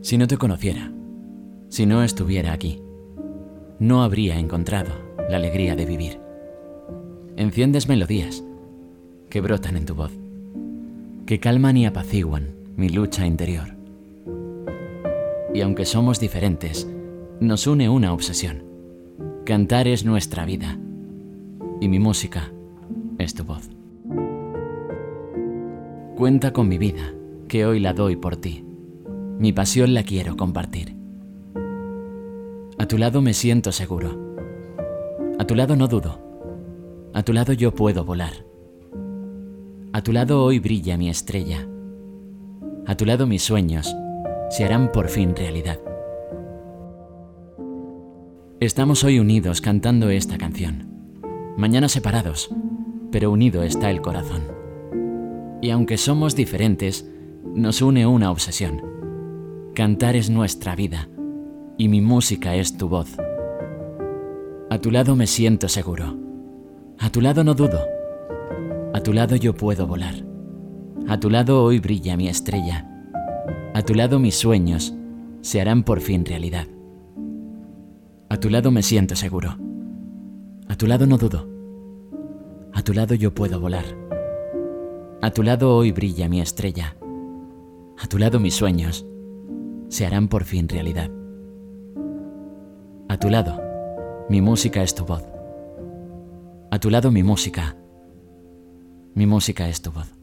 Si no te conociera, si no estuviera aquí, no habría encontrado la alegría de vivir. Enciendes melodías que brotan en tu voz, que calman y apaciguan mi lucha interior. Y aunque somos diferentes, nos une una obsesión. Cantar es nuestra vida y mi música es tu voz. Cuenta con mi vida, que hoy la doy por ti. Mi pasión la quiero compartir. A tu lado me siento seguro. A tu lado no dudo. A tu lado yo puedo volar. A tu lado hoy brilla mi estrella. A tu lado mis sueños se harán por fin realidad. Estamos hoy unidos cantando esta canción. Mañana separados, pero unido está el corazón. Y aunque somos diferentes, nos une una obsesión. Cantar es nuestra vida y mi música es tu voz. A tu lado me siento seguro. A tu lado no dudo. A tu lado yo puedo volar. A tu lado hoy brilla mi estrella. A tu lado mis sueños se harán por fin realidad. A tu lado me siento seguro. A tu lado no dudo. A tu lado yo puedo volar. A tu lado hoy brilla mi estrella. A tu lado mis sueños se harán por fin realidad. A tu lado, mi música es tu voz. A tu lado mi música. Mi música es tu voz.